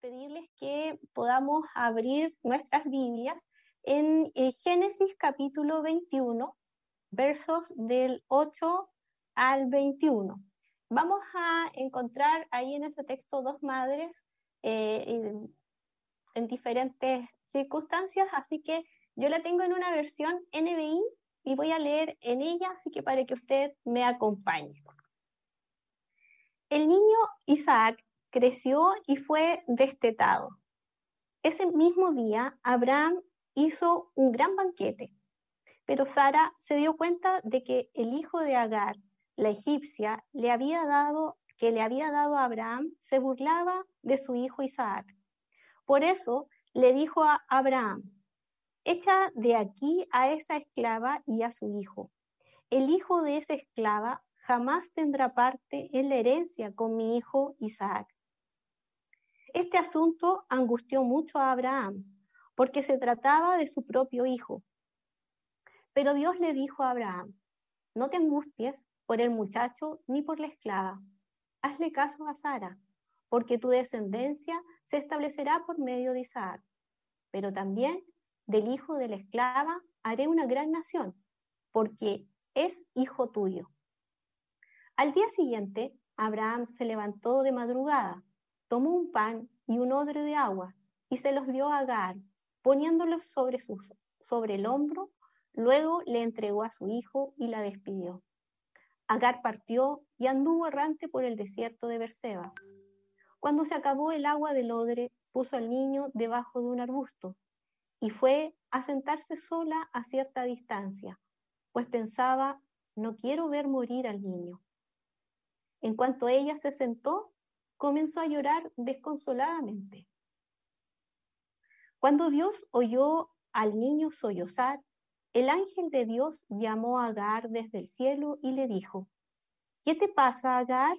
pedirles que podamos abrir nuestras Biblias en eh, Génesis capítulo 21, versos del 8 al 21. Vamos a encontrar ahí en ese texto dos madres eh, en diferentes circunstancias, así que yo la tengo en una versión NBI y voy a leer en ella, así que para que usted me acompañe. El niño Isaac creció y fue destetado. Ese mismo día, Abraham hizo un gran banquete, pero Sara se dio cuenta de que el hijo de Agar, la egipcia, le había dado, que le había dado a Abraham, se burlaba de su hijo Isaac. Por eso le dijo a Abraham, echa de aquí a esa esclava y a su hijo. El hijo de esa esclava jamás tendrá parte en la herencia con mi hijo Isaac. Este asunto angustió mucho a Abraham, porque se trataba de su propio hijo. Pero Dios le dijo a Abraham, no te angusties por el muchacho ni por la esclava. Hazle caso a Sara, porque tu descendencia se establecerá por medio de Isaac. Pero también del hijo de la esclava haré una gran nación, porque es hijo tuyo. Al día siguiente, Abraham se levantó de madrugada, tomó un pan y un odre de agua y se los dio a Agar, poniéndolos sobre, sobre el hombro, luego le entregó a su hijo y la despidió. Agar partió y anduvo errante por el desierto de Berseba. Cuando se acabó el agua del odre, puso al niño debajo de un arbusto y fue a sentarse sola a cierta distancia, pues pensaba, no quiero ver morir al niño. En cuanto ella se sentó, comenzó a llorar desconsoladamente. Cuando Dios oyó al niño sollozar, el ángel de Dios llamó a Agar desde el cielo y le dijo, ¿qué te pasa, Agar?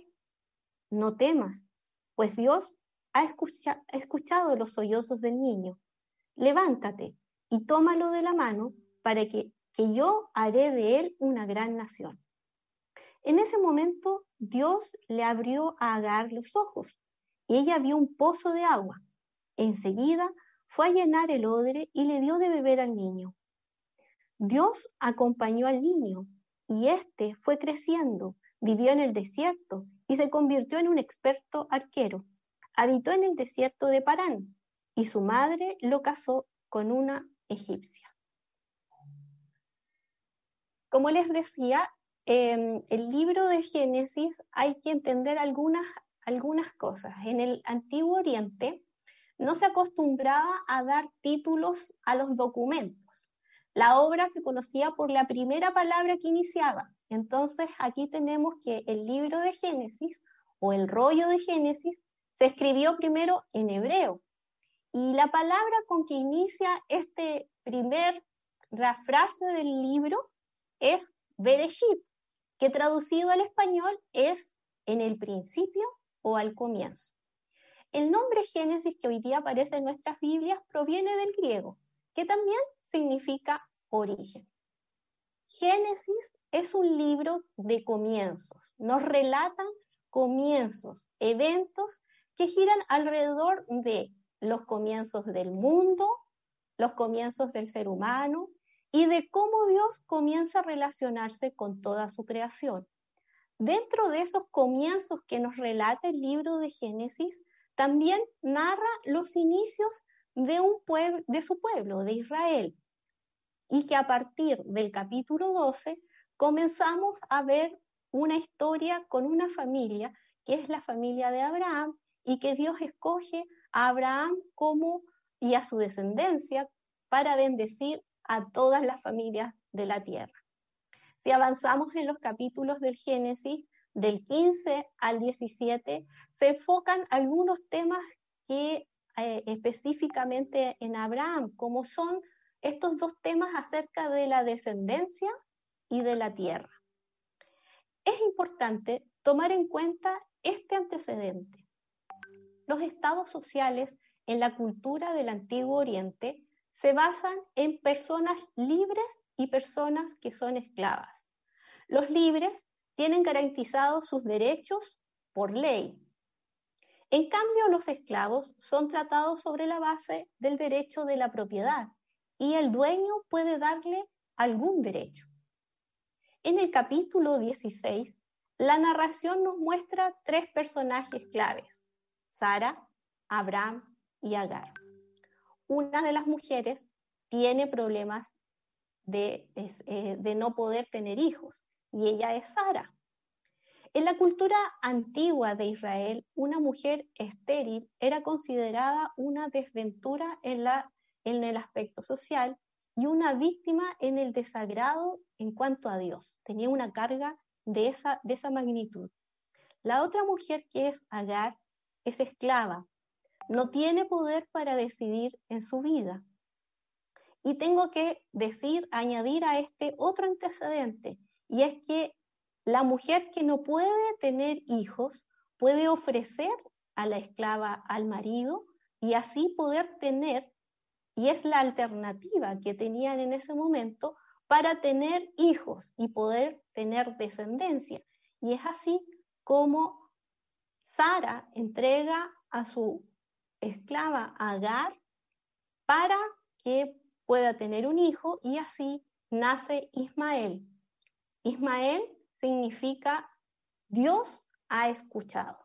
No temas, pues Dios ha escuchado los sollozos del niño. Levántate y tómalo de la mano para que, que yo haré de él una gran nación. En ese momento Dios le abrió a Agar los ojos y ella vio un pozo de agua. Enseguida fue a llenar el odre y le dio de beber al niño. Dios acompañó al niño y éste fue creciendo, vivió en el desierto y se convirtió en un experto arquero. Habitó en el desierto de Parán y su madre lo casó con una egipcia. Como les decía, en el libro de Génesis hay que entender algunas, algunas cosas. En el Antiguo Oriente no se acostumbraba a dar títulos a los documentos. La obra se conocía por la primera palabra que iniciaba. Entonces aquí tenemos que el libro de Génesis o el rollo de Génesis se escribió primero en hebreo. Y la palabra con que inicia este primer, la frase del libro es Bereshit, que traducido al español es en el principio o al comienzo. El nombre Génesis que hoy día aparece en nuestras Biblias proviene del griego, que también significa origen. Génesis es un libro de comienzos, nos relatan comienzos, eventos que giran alrededor de los comienzos del mundo, los comienzos del ser humano, y de cómo Dios comienza a relacionarse con toda su creación. Dentro de esos comienzos que nos relata el libro de Génesis, también narra los inicios de, un de su pueblo, de Israel, y que a partir del capítulo 12 comenzamos a ver una historia con una familia, que es la familia de Abraham, y que Dios escoge a Abraham como y a su descendencia para bendecir a todas las familias de la tierra. Si avanzamos en los capítulos del Génesis, del 15 al 17, se enfocan algunos temas que eh, específicamente en Abraham, como son estos dos temas acerca de la descendencia y de la tierra. Es importante tomar en cuenta este antecedente. Los estados sociales en la cultura del Antiguo Oriente se basan en personas libres y personas que son esclavas. Los libres tienen garantizados sus derechos por ley. En cambio, los esclavos son tratados sobre la base del derecho de la propiedad y el dueño puede darle algún derecho. En el capítulo 16, la narración nos muestra tres personajes claves, Sara, Abraham y Agar. Una de las mujeres tiene problemas de, eh, de no poder tener hijos y ella es Sara. En la cultura antigua de Israel, una mujer estéril era considerada una desventura en el aspecto social y una víctima en el desagrado en cuanto a Dios. Tenía una carga de esa, de esa magnitud. La otra mujer que es Agar es esclava, no tiene poder para decidir en su vida. Y tengo que decir, añadir a este otro antecedente, y es que la mujer que no puede tener hijos puede ofrecer a la esclava al marido y así poder tener, y es la alternativa que tenían en ese momento para tener hijos y poder tener descendencia. Y es así como Sara entrega a su esclava Agar para que pueda tener un hijo y así nace Ismael. Ismael significa Dios ha escuchado.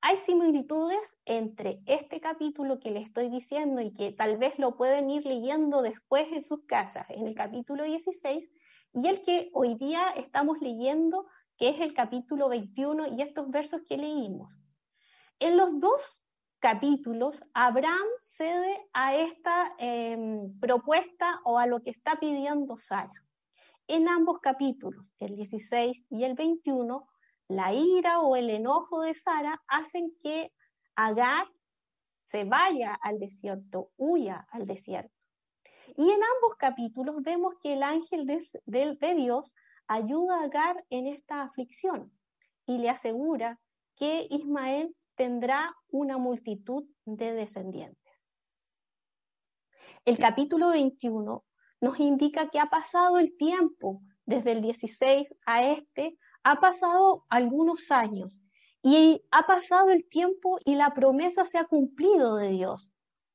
Hay similitudes entre este capítulo que le estoy diciendo y que tal vez lo pueden ir leyendo después en sus casas, en el capítulo 16, y el que hoy día estamos leyendo, que es el capítulo 21 y estos versos que leímos. En los dos capítulos, Abraham cede a esta em, propuesta o a lo que está pidiendo Sara. En ambos capítulos, el 16 y el 21, la ira o el enojo de Sara hacen que Agar se vaya al desierto, huya al desierto. Y en ambos capítulos vemos que el ángel de, Dios ayuda a Agar en esta aflicción y le asegura que Ismael tendrá una multitud de descendientes. El capítulo 21 nos indica que ha pasado el tiempo, desde el 16 a este, ha pasado algunos años y ha pasado el tiempo y la promesa se ha cumplido de Dios.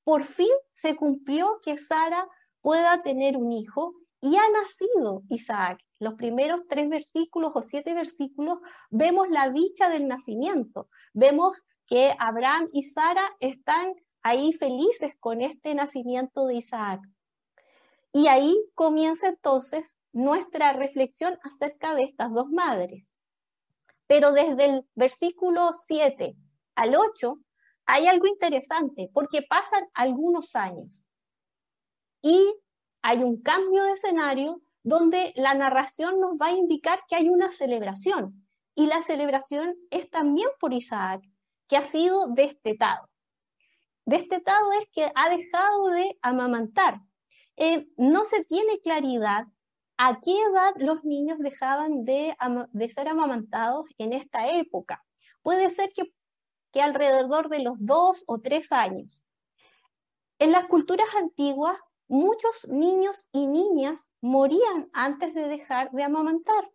Por fin se cumplió que Sara pueda tener un hijo y ha nacido Isaac. Los primeros tres versículos o siete versículos vemos la dicha del nacimiento. Vemos que Abraham y Sara están ahí felices con este nacimiento de Isaac. Y ahí comienza entonces nuestra reflexión acerca de estas dos madres. Pero desde el versículo 7 al 8 hay algo interesante porque pasan algunos años y hay un cambio de escenario donde la narración nos va a indicar que hay una celebración y la celebración es también por Isaac, que ha sido destetado. Destetado es que ha dejado de amamantar, eh, no se tiene claridad a qué edad los niños dejaban de, ser amamantados en esta época. Puede ser que, que alrededor de los dos o tres años. En las culturas antiguas, muchos niños y niñas morían antes de dejar de amamantar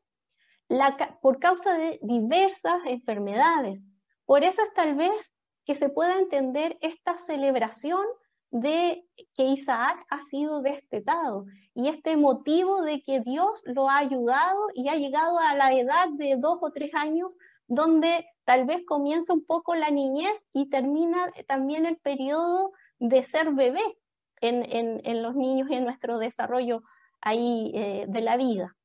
por causa de diversas enfermedades. Por eso es tal vez que se pueda entender esta celebración de que Isaac ha sido destetado y este motivo de que Dios lo ha ayudado y ha llegado a la edad de dos o tres años donde tal vez comienza un poco la niñez y termina también el periodo de ser bebé en, los niños y en nuestro desarrollo ahí eh, de la vida.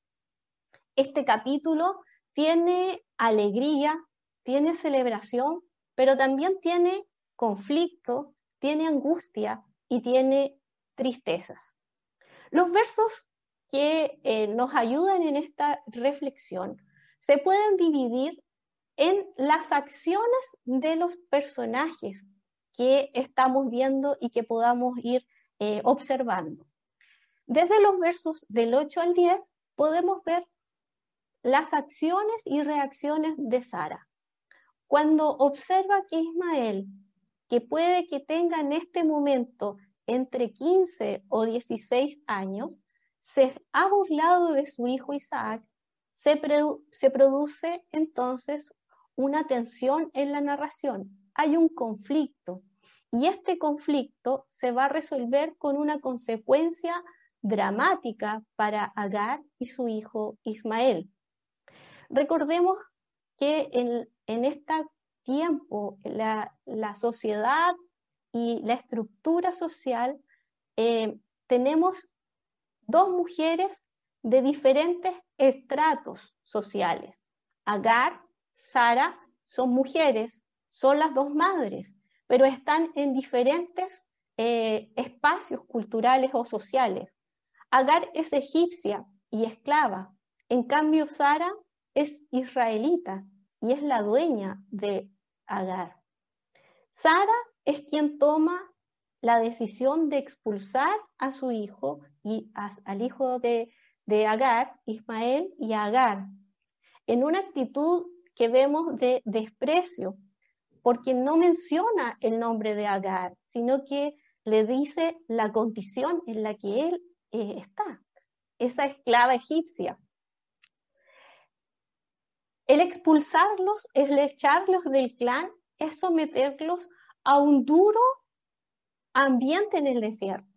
Este capítulo tiene alegría, tiene celebración, pero también tiene conflicto, tiene angustia y tiene tristeza. Los versos que eh, nos ayudan en esta reflexión se pueden dividir en las acciones de los personajes que estamos viendo y que podamos ir eh, observando. Desde los versos del 8 al 10 podemos ver las acciones y reacciones de Sara. Cuando observa que Ismael que puede que tenga en este momento entre 15 o 16 años, se ha burlado de su hijo Isaac, se, produce entonces una tensión en la narración. hay un conflicto y este conflicto se va a resolver con una consecuencia dramática para Agar y su hijo Ismael. Recordemos que en, en este tiempo la, sociedad y la estructura social eh, tenemos dos mujeres de diferentes estratos sociales. Agar, Sara son mujeres, son las dos madres, pero están en diferentes eh, espacios culturales o sociales. Agar es egipcia y esclava, en cambio Sara es israelita y es la dueña de Agar. Sara es quien toma la decisión de expulsar a su hijo y al hijo de, de Agar, Ismael y Agar, en una actitud que vemos de desprecio, porque no menciona el nombre de Agar, sino que le dice la condición en la que él eh, está, esa esclava egipcia. El expulsarlos, el echarlos del clan, es someterlos a un duro ambiente en el desierto.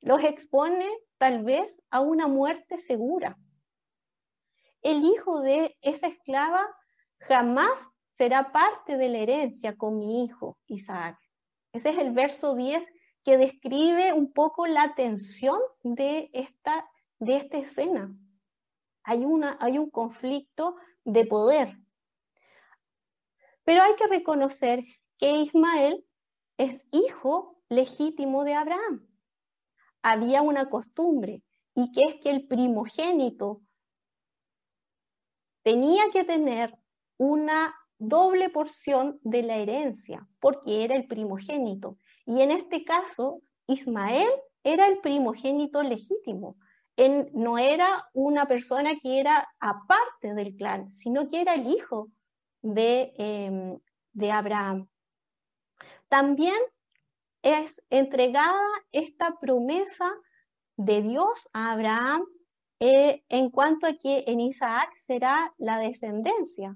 Los expone tal vez a una muerte segura. El hijo de esa esclava jamás será parte de la herencia con mi hijo Isaac. Ese es el verso 10 que describe un poco la tensión de esta, de esta escena. Hay, una, hay un conflicto de poder. Pero hay que reconocer que Ismael es hijo legítimo de Abraham. Había una costumbre y que es que el primogénito tenía que tener una doble porción de la herencia, porque era el primogénito. Y en este caso, Ismael era el primogénito legítimo no era una persona que era aparte del clan, sino que era el hijo de, em, de Abraham. También es entregada esta promesa de Dios a Abraham eh, en cuanto a que en Isaac será la descendencia.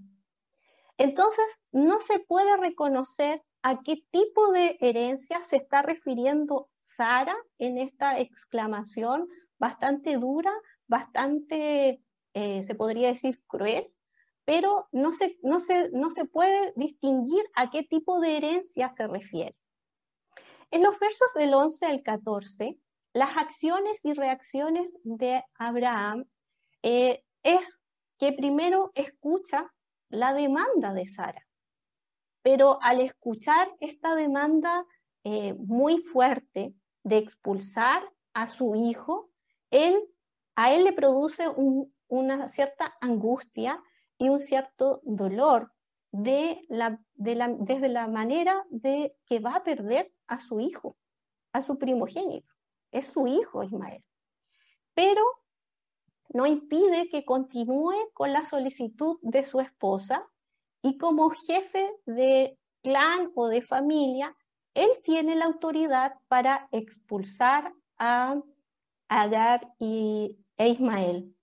Entonces, no se puede reconocer a qué tipo de herencia se está refiriendo Sara en esta exclamación bastante dura, bastante, eh, se podría decir, cruel, pero no se, no, se, no se puede distinguir a qué tipo de herencia se refiere. En los versos del 11 al 14, las acciones y reacciones de Abraham eh, es que primero escucha la demanda de Sara, pero al escuchar esta demanda eh, muy fuerte de expulsar a su hijo, él, a él le produce una cierta angustia y un cierto dolor de la, desde la manera de que va a perder a su hijo, a su primogénito. Es su hijo Ismael. Pero no impide que continúe con la solicitud de su esposa y como jefe de clan o de familia, él tiene la autoridad para expulsar a Agar y, e Ismael.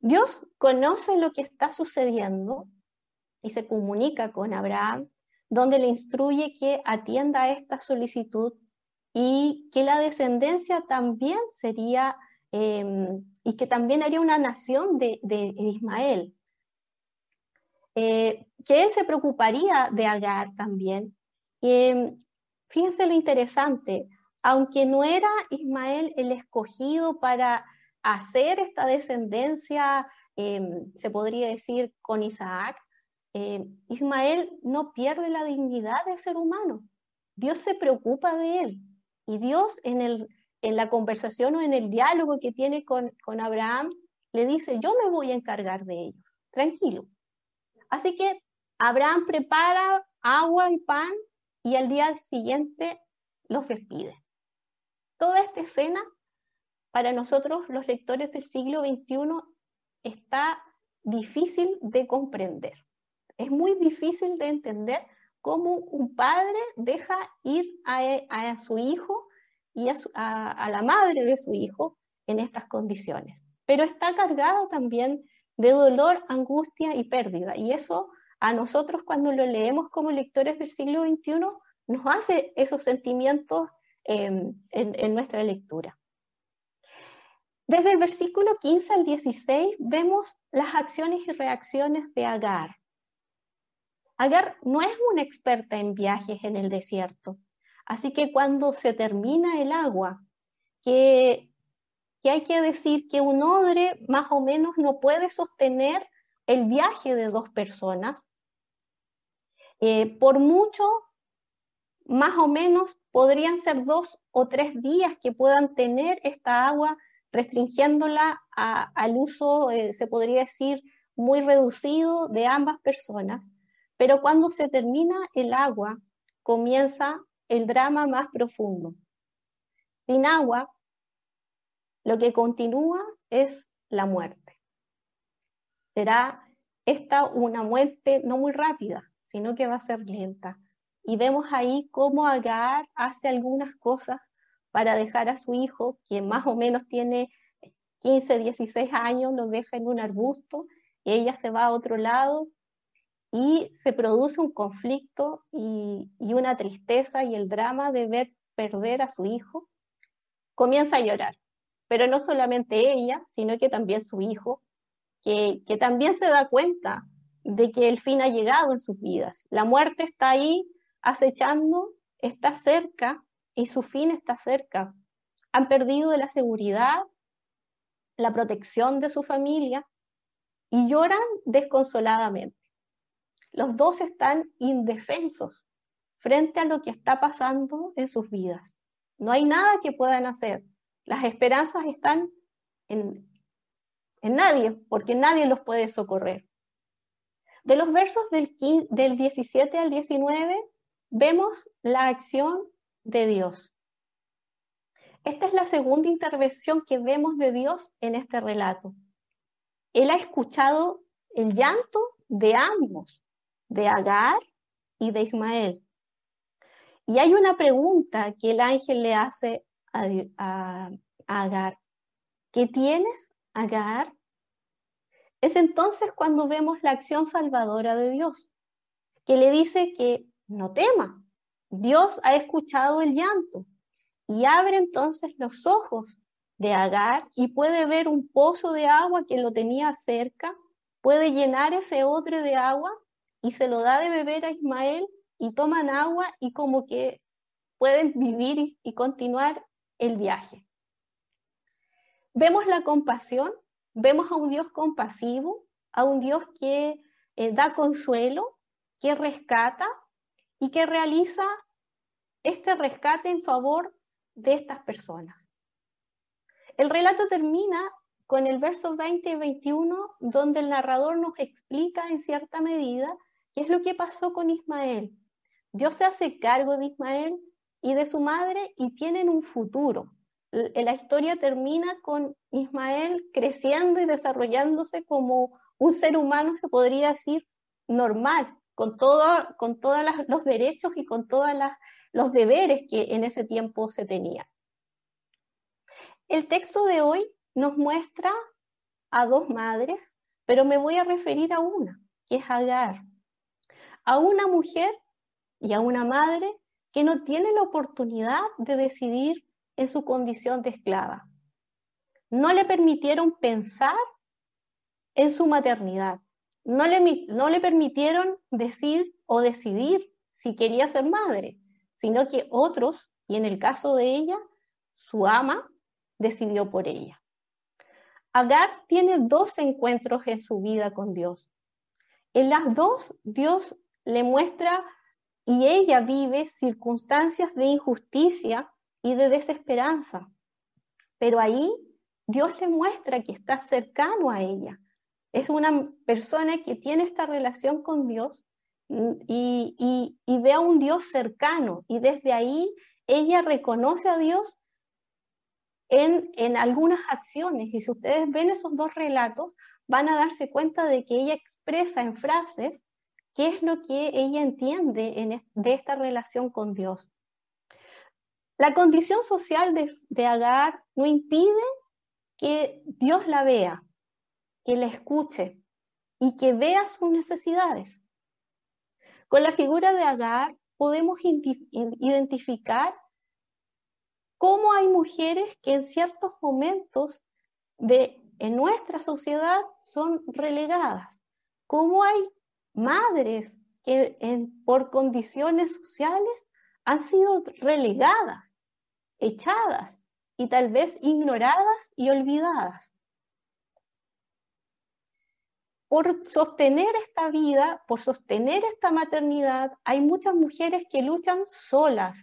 Dios conoce lo que está sucediendo y se comunica con Abraham, donde le instruye que atienda a esta solicitud y que la descendencia también sería, em, y que también haría una nación de, Ismael. Eh, que él se preocuparía de Agar también. Em, fíjense lo interesante, aunque no era Ismael el escogido para hacer esta descendencia, em, se podría decir, con Isaac, em, Ismael no pierde la dignidad de ser humano. Dios se preocupa de él. Y Dios en, el, en la conversación o en el diálogo que tiene con, con Abraham, le dice, yo me voy a encargar de ellos, tranquilo. Así que Abraham prepara agua y pan y al día siguiente los despide. Toda esta escena, para nosotros los lectores del siglo XXI, está difícil de comprender. Es muy difícil de entender cómo un padre deja ir a, su hijo y a, la madre de su hijo en estas condiciones. Pero está cargado también de dolor, angustia y pérdida. Y eso a nosotros cuando lo leemos como lectores del siglo XXI, nos hace esos sentimientos em, en, nuestra lectura. Desde el versículo 15 al 16 vemos las acciones y reacciones de Agar. Agar no es una experta en viajes en el desierto, así que cuando se termina el agua, que, que hay que decir que un odre más o menos no puede sostener el viaje de dos personas, eh, por mucho, más o menos, podrían ser dos o tres días que puedan tener esta agua, restringiéndola al uso, eh, se podría decir, muy reducido de ambas personas. Pero cuando se termina el agua, comienza el drama más profundo. Sin agua, lo que continúa es la muerte. Será esta una muerte no muy rápida, sino que va a ser lenta. Y vemos ahí cómo Agar hace algunas cosas para dejar a su hijo, que más o menos tiene 15, 16 años, lo deja en un arbusto y ella se va a otro lado y se produce un conflicto y, y una tristeza y el drama de ver perder a su hijo. Comienza a llorar, pero no solamente ella, sino que también su hijo, que, que también se da cuenta de que el fin ha llegado en sus vidas. La muerte está ahí acechando, está cerca y su fin está cerca. Han perdido la seguridad, la protección de su familia y lloran desconsoladamente. Los dos están indefensos frente a lo que está pasando en sus vidas. No hay nada que puedan hacer. Las esperanzas están en, en nadie, porque nadie los puede socorrer. De los versos del, 17 al 19 vemos la acción de Dios. Esta es la segunda intervención que vemos de Dios en este relato. Él ha escuchado el llanto de ambos, de Agar y de Ismael. Y hay una pregunta que el ángel le hace a, a Agar. ¿Qué tienes, Agar? Es entonces cuando vemos la acción salvadora de Dios, que le dice que no tema. Dios ha escuchado el llanto y abre entonces los ojos de Agar y puede ver un pozo de agua que lo tenía cerca, puede llenar ese odre de agua y se lo da de beber a Ismael y toman agua y como que pueden vivir y continuar el viaje. Vemos la compasión Vemos a un Dios compasivo, a un Dios que eh, da consuelo, que rescata y que realiza este rescate en favor de estas personas. El relato termina con el verso 20 y 21, donde el narrador nos explica en cierta medida qué es lo que pasó con Ismael. Dios se hace cargo de Ismael y de su madre y tienen un futuro la historia termina con Ismael creciendo y desarrollándose como un ser humano, se podría decir, normal, con, con todos los derechos y con todos los deberes que en ese tiempo se tenían. El texto de hoy nos muestra a dos madres, pero me voy a referir a una, que es Agar, a una mujer y a una madre que no tiene la oportunidad de decidir en su condición de esclava. No le permitieron pensar en su maternidad. No le, no le permitieron decir o decidir si quería ser madre, sino que otros, y en el caso de ella, su ama, decidió por ella. Agar tiene dos encuentros en su vida con Dios. En las dos, Dios le muestra y ella vive circunstancias de injusticia y de desesperanza. Pero ahí Dios le muestra que está cercano a ella. Es una persona que tiene esta relación con Dios y, ve a un Dios cercano y desde ahí ella reconoce a Dios en, en, algunas acciones. Y si ustedes ven esos dos relatos, van a darse cuenta de que ella expresa en frases qué es lo que ella entiende en, de esta relación con Dios. La condición social de, Agar no impide que Dios la vea, que la escuche y que vea sus necesidades. Con la figura de Agar podemos identificar cómo hay mujeres que en ciertos momentos de en nuestra sociedad son relegadas, cómo hay madres que por condiciones sociales han sido relegadas, echadas y tal vez ignoradas y olvidadas. Por sostener esta vida, por sostener esta maternidad, hay muchas mujeres que luchan solas,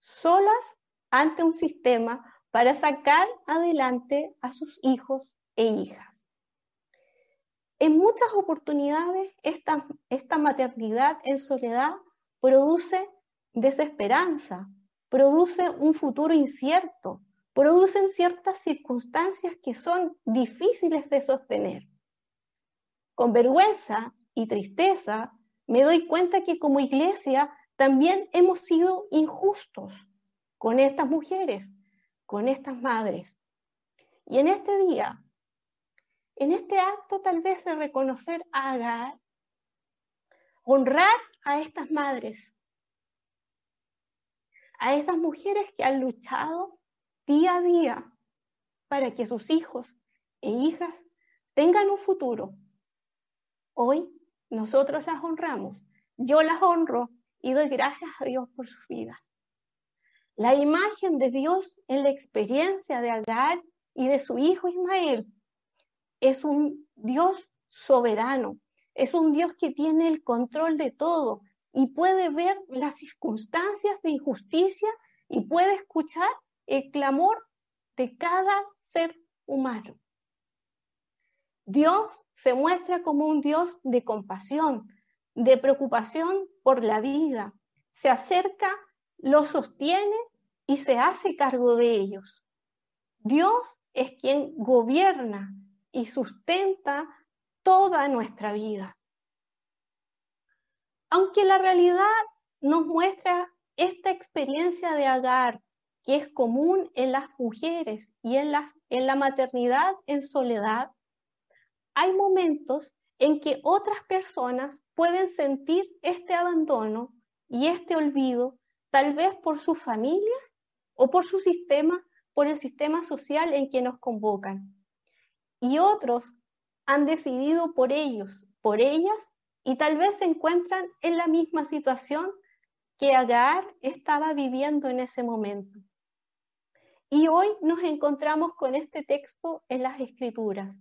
solas ante un sistema para sacar adelante a sus hijos e hijas. En muchas oportunidades, esta, esta maternidad en soledad produce desesperanza, produce un futuro incierto, producen ciertas circunstancias que son difíciles de sostener. Con vergüenza y tristeza me doy cuenta que como iglesia también hemos sido injustos con estas mujeres, con estas madres. Y en este día en este acto tal vez de reconocer a Agar, honrar a estas madres, a esas mujeres que han luchado día a día para que sus hijos e hijas tengan un futuro. Hoy nosotros las honramos, yo las honro y doy gracias a Dios por sus vidas. La imagen de Dios en la experiencia de Agar y de su hijo Ismael es un Dios soberano, es un Dios que tiene el control de todo y puede ver las circunstancias de injusticia y puede escuchar el clamor de cada ser humano. Dios se muestra como un Dios de compasión, de preocupación por la vida. Se acerca, los sostiene y se hace cargo de ellos. Dios es quien gobierna, y sustenta toda nuestra vida. Aunque la realidad nos muestra esta experiencia de agar que es común en las mujeres y en, en la maternidad en soledad, hay momentos en que otras personas pueden sentir este abandono y este olvido, tal vez por sus familias o por su sistema, por el sistema social en que nos convocan y otros han decidido por ellos, por ellas, y tal vez se encuentran en la misma situación que Agar estaba viviendo en ese momento. Y hoy nos encontramos con este texto en las Escrituras,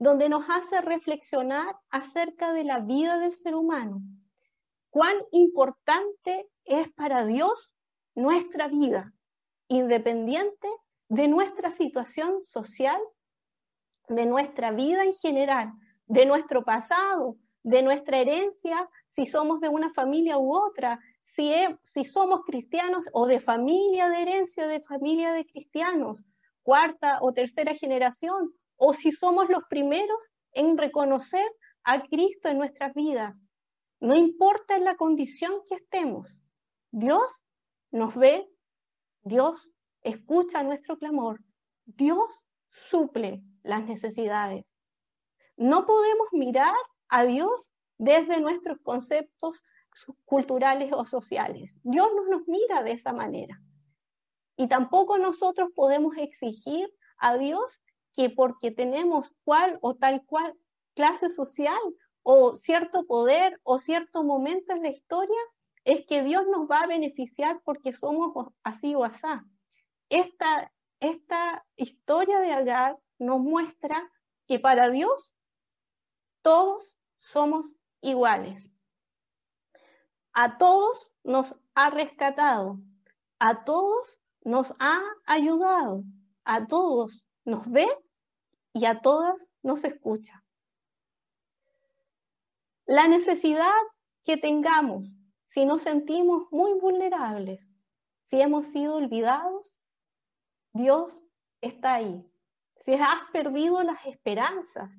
donde nos hace reflexionar acerca de la vida del ser humano. Cuán importante es para Dios nuestra vida, independiente de nuestra situación social de nuestra vida en general, de nuestro pasado, de nuestra herencia, si somos de una familia u otra, si, si somos cristianos o de familia de herencia, de familia de cristianos, cuarta o tercera generación, o si somos los primeros en reconocer a Cristo en nuestras vidas. No importa en la condición que estemos, Dios nos ve, Dios escucha nuestro clamor, Dios suple las necesidades. No podemos mirar a Dios desde nuestros conceptos culturales o sociales. Dios no nos mira de esa manera. Y tampoco nosotros podemos exigir a Dios que porque tenemos cual o tal cual clase social o cierto poder o cierto momento en la historia, es que Dios nos va a beneficiar porque somos así o asá. Esta, esta historia de Agar nos muestra que para Dios todos somos iguales. A todos nos ha rescatado, a todos nos ha ayudado, a todos nos ve y a todas nos escucha. La necesidad que tengamos, si nos sentimos muy vulnerables, si hemos sido olvidados, Dios está ahí si has perdido las esperanzas,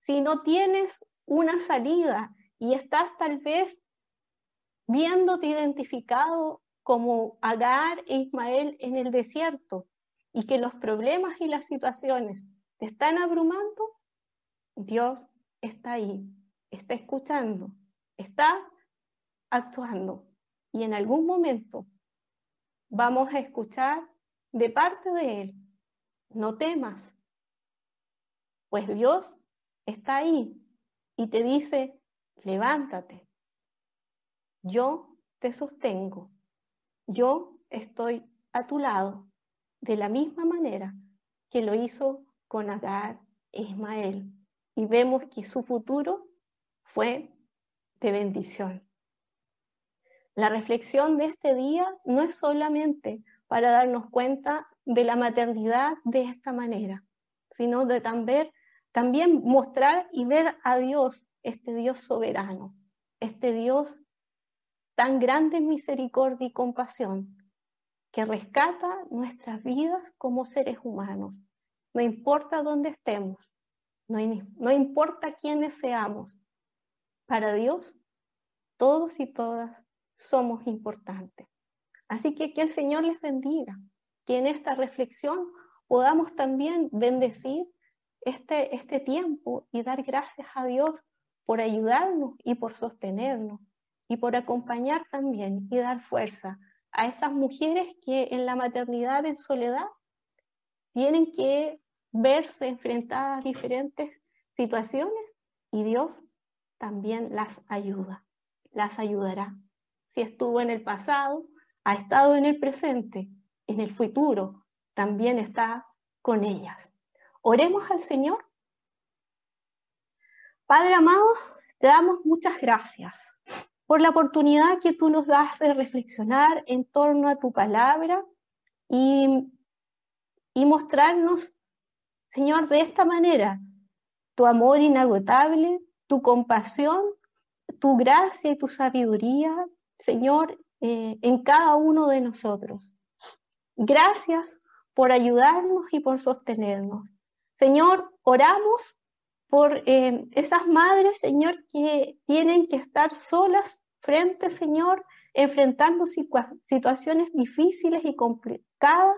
si no tienes una salida y estás tal vez viéndote identificado como Agar e Ismael en el desierto y que los problemas y las situaciones te están abrumando, Dios está ahí, está escuchando, está actuando. Y en algún momento vamos a escuchar de parte de Él, no temas, pues Dios está ahí y te dice, levántate, yo te sostengo, yo estoy a tu lado, de la misma manera que lo hizo con Agar e Ismael. Y vemos que su futuro fue de bendición. La reflexión de este día no es solamente para darnos cuenta de la maternidad de esta manera, sino de también, también mostrar y ver a Dios, este Dios soberano, este Dios tan grande en misericordia y compasión, que rescata nuestras vidas como seres humanos, no importa dónde estemos, no, no importa quiénes seamos, para Dios todos y todas somos importantes. Así que que el Señor les bendiga, que en esta reflexión podamos también bendecir este, este tiempo y dar gracias a Dios por ayudarnos y por sostenernos y por acompañar también y dar fuerza a esas mujeres que en la maternidad en soledad tienen que verse enfrentadas a diferentes situaciones y Dios también las ayuda, las ayudará si estuvo en el pasado, ha estado en el presente, en el futuro, también está con ellas. Oremos al Señor. Padre amado, te damos muchas gracias por la oportunidad que tú nos das de reflexionar en torno a tu palabra y, y mostrarnos, Señor, de esta manera tu amor inagotable, tu compasión, tu gracia y tu sabiduría, Señor, eh, en cada uno de nosotros. Gracias por ayudarnos y por sostenernos. Señor, oramos por eh, esas madres, Señor, que tienen que estar solas frente, Señor, enfrentando situaciones difíciles y complicadas.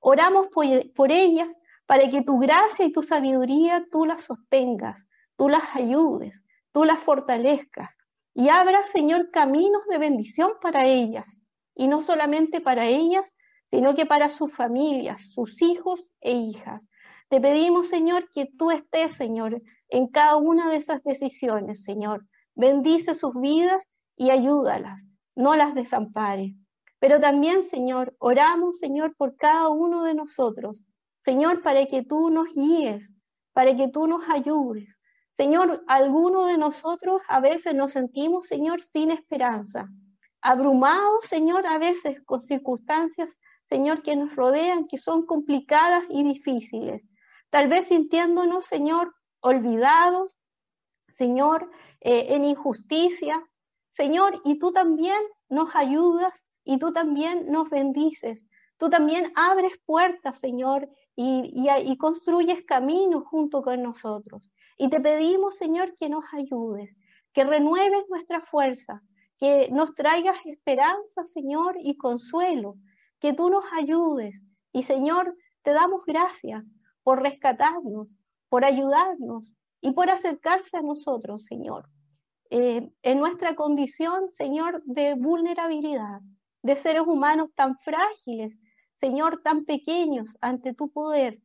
Oramos por, por ellas para que tu gracia y tu sabiduría tú las sostengas, tú las ayudes, tú las fortalezcas y abra, Señor, caminos de bendición para ellas, y no solamente para ellas, sino que para sus familias, sus hijos e hijas. Te pedimos, Señor, que tú estés, Señor, en cada una de esas decisiones, Señor. Bendice sus vidas y ayúdalas, no las desampare. Pero también, Señor, oramos, Señor, por cada uno de nosotros, Señor, para que tú nos guíes, para que tú nos ayudes, Señor, algunos de nosotros a veces nos sentimos, Señor, sin esperanza, abrumados, Señor, a veces con circunstancias, Señor, que nos rodean, que son complicadas y difíciles. Tal vez sintiéndonos, Señor, olvidados, Señor, eh, en injusticia. Señor, y tú también nos ayudas y tú también nos bendices. Tú también abres puertas, Señor, y, construyes caminos junto con nosotros. Y te pedimos, Señor, que nos ayudes, que renueves nuestra fuerza, que nos traigas esperanza, Señor, y consuelo, que tú nos ayudes. Y, Señor, te damos gracias por rescatarnos, por ayudarnos y por acercarse a nosotros, Señor. Eh, en nuestra condición, Señor, de vulnerabilidad, de seres humanos tan frágiles, Señor, tan pequeños ante tu poder,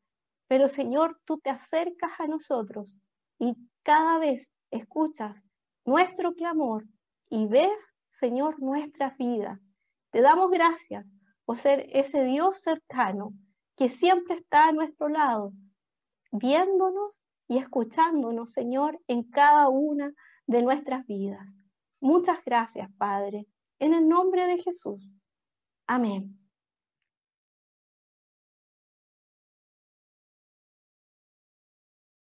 pero Señor, tú te acercas a nosotros y cada vez escuchas nuestro clamor y ves, Señor, nuestra vida. Te damos gracias por ser ese Dios cercano que siempre está a nuestro lado, viéndonos y escuchándonos, Señor, en cada una de nuestras vidas. Muchas gracias, Padre, en el nombre de Jesús. Amén.